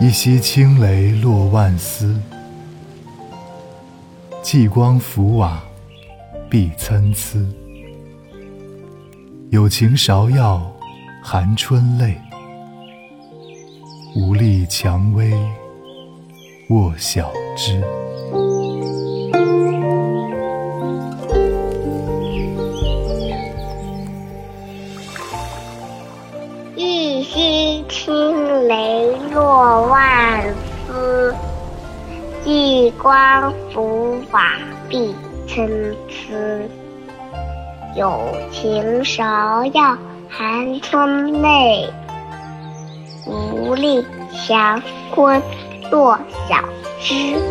一夕轻雷落万丝，霁光浮瓦碧参差。有情芍药含春泪，无力蔷薇卧晓枝。一夕轻雷落霁光浮瓦碧参差。有情芍药含春泪，无力蔷薇落晓枝。